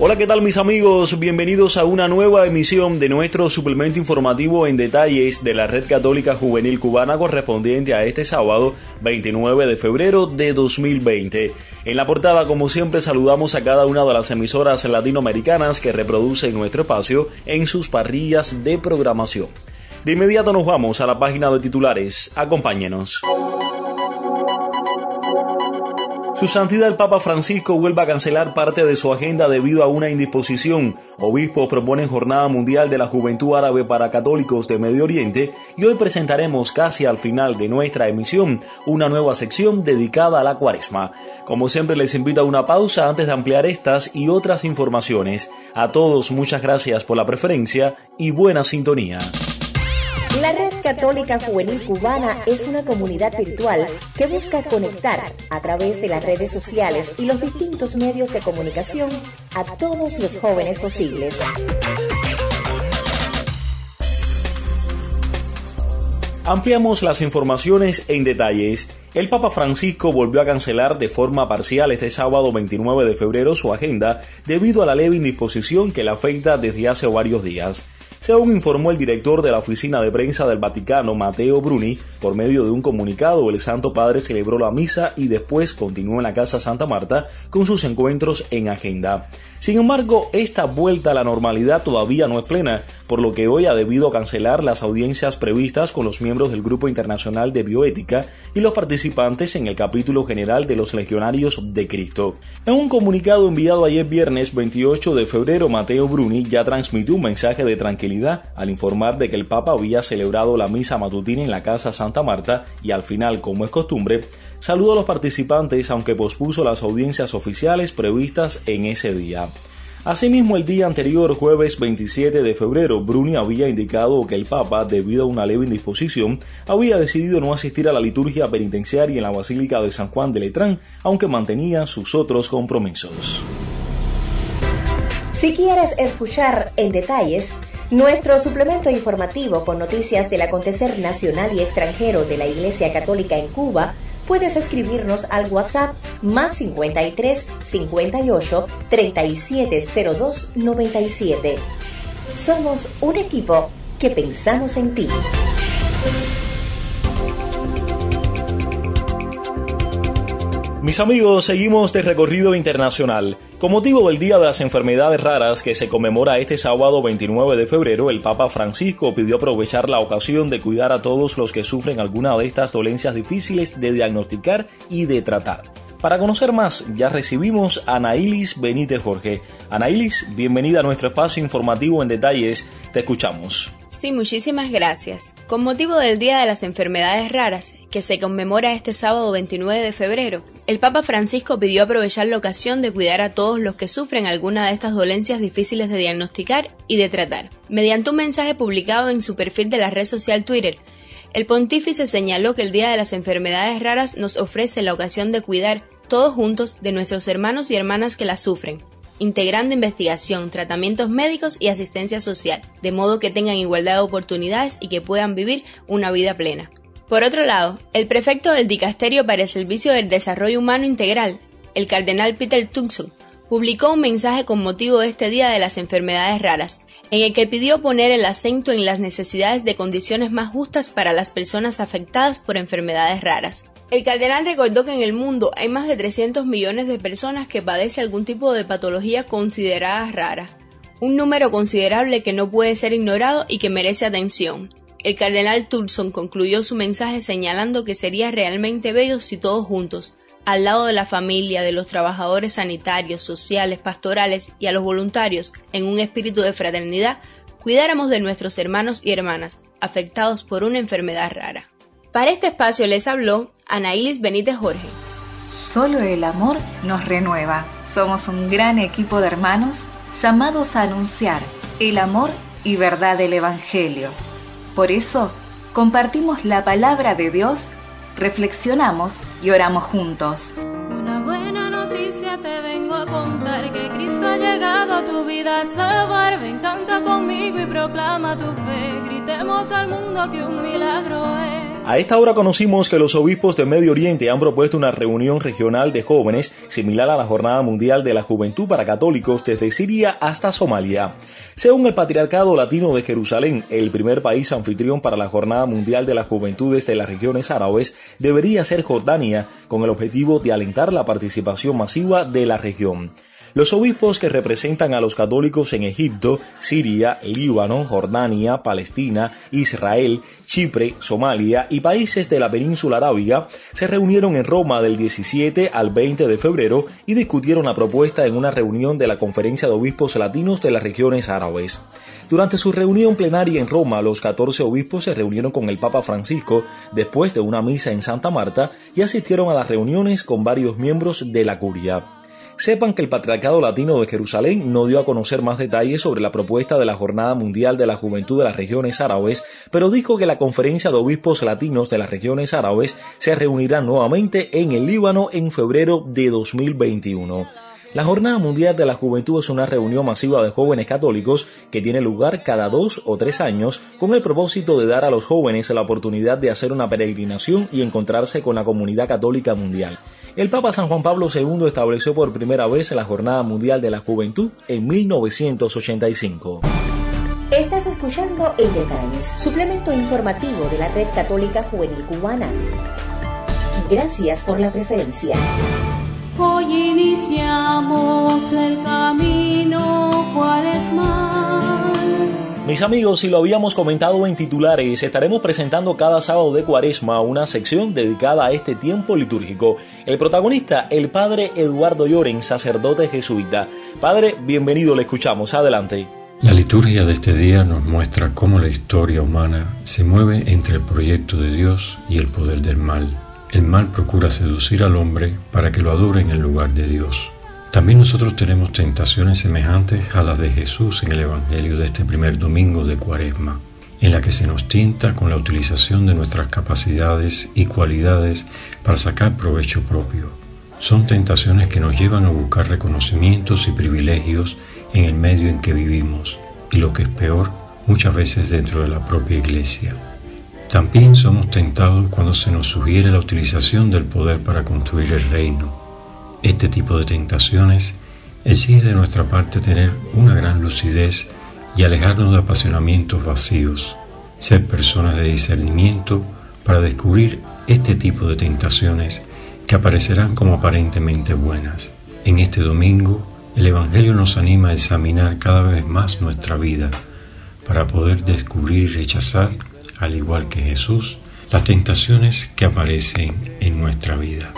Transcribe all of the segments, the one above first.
Hola, ¿qué tal mis amigos? Bienvenidos a una nueva emisión de nuestro suplemento informativo en detalles de la Red Católica Juvenil Cubana correspondiente a este sábado 29 de febrero de 2020. En la portada, como siempre, saludamos a cada una de las emisoras latinoamericanas que reproducen nuestro espacio en sus parrillas de programación. De inmediato nos vamos a la página de titulares. Acompáñenos. Su Santidad el Papa Francisco vuelve a cancelar parte de su agenda debido a una indisposición. Obispos proponen Jornada Mundial de la Juventud Árabe para Católicos de Medio Oriente y hoy presentaremos casi al final de nuestra emisión una nueva sección dedicada a la cuaresma. Como siempre les invito a una pausa antes de ampliar estas y otras informaciones. A todos muchas gracias por la preferencia y buena sintonía. La Red Católica Juvenil Cubana es una comunidad virtual que busca conectar a través de las redes sociales y los distintos medios de comunicación a todos los jóvenes posibles. Ampliamos las informaciones en detalles. El Papa Francisco volvió a cancelar de forma parcial este sábado 29 de febrero su agenda debido a la leve indisposición que le afecta desde hace varios días. Según informó el director de la oficina de prensa del Vaticano, Matteo Bruni, por medio de un comunicado, el Santo Padre celebró la misa y después continuó en la Casa Santa Marta con sus encuentros en agenda. Sin embargo, esta vuelta a la normalidad todavía no es plena, por lo que hoy ha debido cancelar las audiencias previstas con los miembros del Grupo Internacional de Bioética y los participantes en el capítulo general de los Legionarios de Cristo. En un comunicado enviado ayer viernes 28 de febrero, Mateo Bruni ya transmitió un mensaje de tranquilidad al informar de que el Papa había celebrado la misa matutina en la Casa Santa Marta y al final, como es costumbre, saludó a los participantes aunque pospuso las audiencias oficiales previstas en ese día. Asimismo, el día anterior, jueves 27 de febrero, Bruni había indicado que el Papa, debido a una leve indisposición, había decidido no asistir a la liturgia penitenciaria en la Basílica de San Juan de Letrán, aunque mantenía sus otros compromisos. Si quieres escuchar en detalles nuestro suplemento informativo con noticias del acontecer nacional y extranjero de la Iglesia Católica en Cuba, puedes escribirnos al WhatsApp más 53 58 3702 97. Somos un equipo que pensamos en ti. Mis amigos, seguimos de recorrido internacional. Con motivo del Día de las Enfermedades Raras que se conmemora este sábado 29 de febrero, el Papa Francisco pidió aprovechar la ocasión de cuidar a todos los que sufren alguna de estas dolencias difíciles de diagnosticar y de tratar. Para conocer más, ya recibimos a Anailis Benítez Jorge. Anailis, bienvenida a nuestro espacio informativo en detalles. Te escuchamos. Sí, muchísimas gracias. Con motivo del Día de las Enfermedades Raras, que se conmemora este sábado 29 de febrero, el Papa Francisco pidió aprovechar la ocasión de cuidar a todos los que sufren alguna de estas dolencias difíciles de diagnosticar y de tratar. Mediante un mensaje publicado en su perfil de la red social Twitter, el pontífice señaló que el Día de las Enfermedades Raras nos ofrece la ocasión de cuidar todos juntos de nuestros hermanos y hermanas que las sufren, integrando investigación, tratamientos médicos y asistencia social, de modo que tengan igualdad de oportunidades y que puedan vivir una vida plena. Por otro lado, el prefecto del Dicasterio para el Servicio del Desarrollo Humano Integral, el cardenal Peter Tuxon, publicó un mensaje con motivo de este Día de las Enfermedades Raras, en el que pidió poner el acento en las necesidades de condiciones más justas para las personas afectadas por enfermedades raras. El cardenal recordó que en el mundo hay más de 300 millones de personas que padecen algún tipo de patología considerada rara, un número considerable que no puede ser ignorado y que merece atención. El cardenal Tulson concluyó su mensaje señalando que sería realmente bello si todos juntos, al lado de la familia, de los trabajadores sanitarios, sociales, pastorales y a los voluntarios, en un espíritu de fraternidad, cuidáramos de nuestros hermanos y hermanas afectados por una enfermedad rara. Para este espacio les habló Anailis Benítez Jorge. Solo el amor nos renueva. Somos un gran equipo de hermanos llamados a anunciar el amor y verdad del Evangelio. Por eso, compartimos la palabra de Dios, reflexionamos y oramos juntos. Una buena noticia te vengo a contar que Cristo ha llegado a tu vida a salvar. Ven, canta conmigo y proclama tu fe. Gritemos al mundo que un milagro es. A esta hora conocimos que los obispos de Medio Oriente han propuesto una reunión regional de jóvenes similar a la Jornada Mundial de la Juventud para Católicos desde Siria hasta Somalia. Según el Patriarcado Latino de Jerusalén, el primer país anfitrión para la Jornada Mundial de las Juventudes de las regiones árabes debería ser Jordania, con el objetivo de alentar la participación masiva de la región. Los obispos que representan a los católicos en Egipto, Siria, Líbano, Jordania, Palestina, Israel, Chipre, Somalia y países de la península arábiga se reunieron en Roma del 17 al 20 de febrero y discutieron la propuesta en una reunión de la Conferencia de Obispos Latinos de las regiones árabes. Durante su reunión plenaria en Roma, los 14 obispos se reunieron con el Papa Francisco después de una misa en Santa Marta y asistieron a las reuniones con varios miembros de la curia. Sepan que el Patriarcado Latino de Jerusalén no dio a conocer más detalles sobre la propuesta de la Jornada Mundial de la Juventud de las Regiones Árabes, pero dijo que la Conferencia de Obispos Latinos de las Regiones Árabes se reunirá nuevamente en el Líbano en febrero de 2021. La Jornada Mundial de la Juventud es una reunión masiva de jóvenes católicos que tiene lugar cada dos o tres años con el propósito de dar a los jóvenes la oportunidad de hacer una peregrinación y encontrarse con la comunidad católica mundial. El Papa San Juan Pablo II estableció por primera vez la Jornada Mundial de la Juventud en 1985. Estás escuchando En Detalles, suplemento informativo de la Red Católica Juvenil Cubana. Gracias por la preferencia. Hoy iniciamos el camino cuaresmal. Mis amigos, si lo habíamos comentado en titulares, estaremos presentando cada sábado de cuaresma una sección dedicada a este tiempo litúrgico. El protagonista, el padre Eduardo Lloren, sacerdote jesuita. Padre, bienvenido, le escuchamos. Adelante. La liturgia de este día nos muestra cómo la historia humana se mueve entre el proyecto de Dios y el poder del mal. El mal procura seducir al hombre para que lo adore en el lugar de Dios. También nosotros tenemos tentaciones semejantes a las de Jesús en el Evangelio de este primer domingo de Cuaresma, en la que se nos tienta con la utilización de nuestras capacidades y cualidades para sacar provecho propio. Son tentaciones que nos llevan a buscar reconocimientos y privilegios en el medio en que vivimos, y lo que es peor, muchas veces dentro de la propia iglesia. También somos tentados cuando se nos sugiere la utilización del poder para construir el reino este tipo de tentaciones exige de nuestra parte tener una gran lucidez y alejarnos de apasionamientos vacíos, ser personas de discernimiento para descubrir este tipo de tentaciones que aparecerán como aparentemente buenas. En este domingo, el Evangelio nos anima a examinar cada vez más nuestra vida para poder descubrir y rechazar, al igual que Jesús, las tentaciones que aparecen en nuestra vida.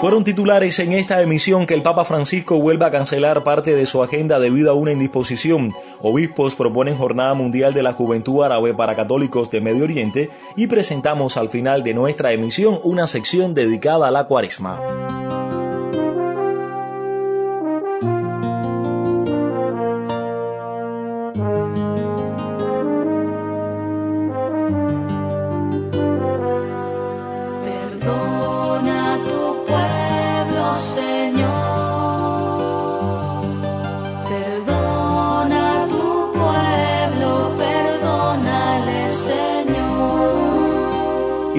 Fueron titulares en esta emisión que el Papa Francisco vuelve a cancelar parte de su agenda debido a una indisposición. Obispos proponen Jornada Mundial de la Juventud Árabe para Católicos de Medio Oriente y presentamos al final de nuestra emisión una sección dedicada a la cuaresma.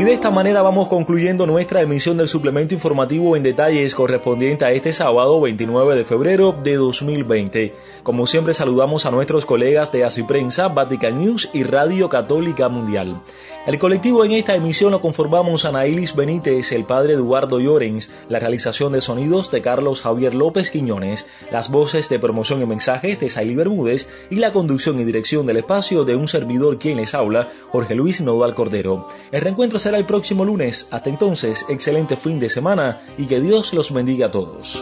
De esta manera vamos concluyendo nuestra emisión del suplemento informativo en detalles correspondiente a este sábado 29 de febrero de 2020. Como siempre saludamos a nuestros colegas de Así Prensa, Vatican News y Radio Católica Mundial. El colectivo en esta emisión lo conformamos Anailis Benítez, el padre Eduardo Llorens, la realización de sonidos de Carlos Javier López Quiñones, las voces de promoción y mensajes de Saily Bermúdez y la conducción y dirección del espacio de un servidor quien les habla, Jorge Luis Nodal Cordero. El reencuentro será el próximo lunes. Hasta entonces, excelente fin de semana y que Dios los bendiga a todos.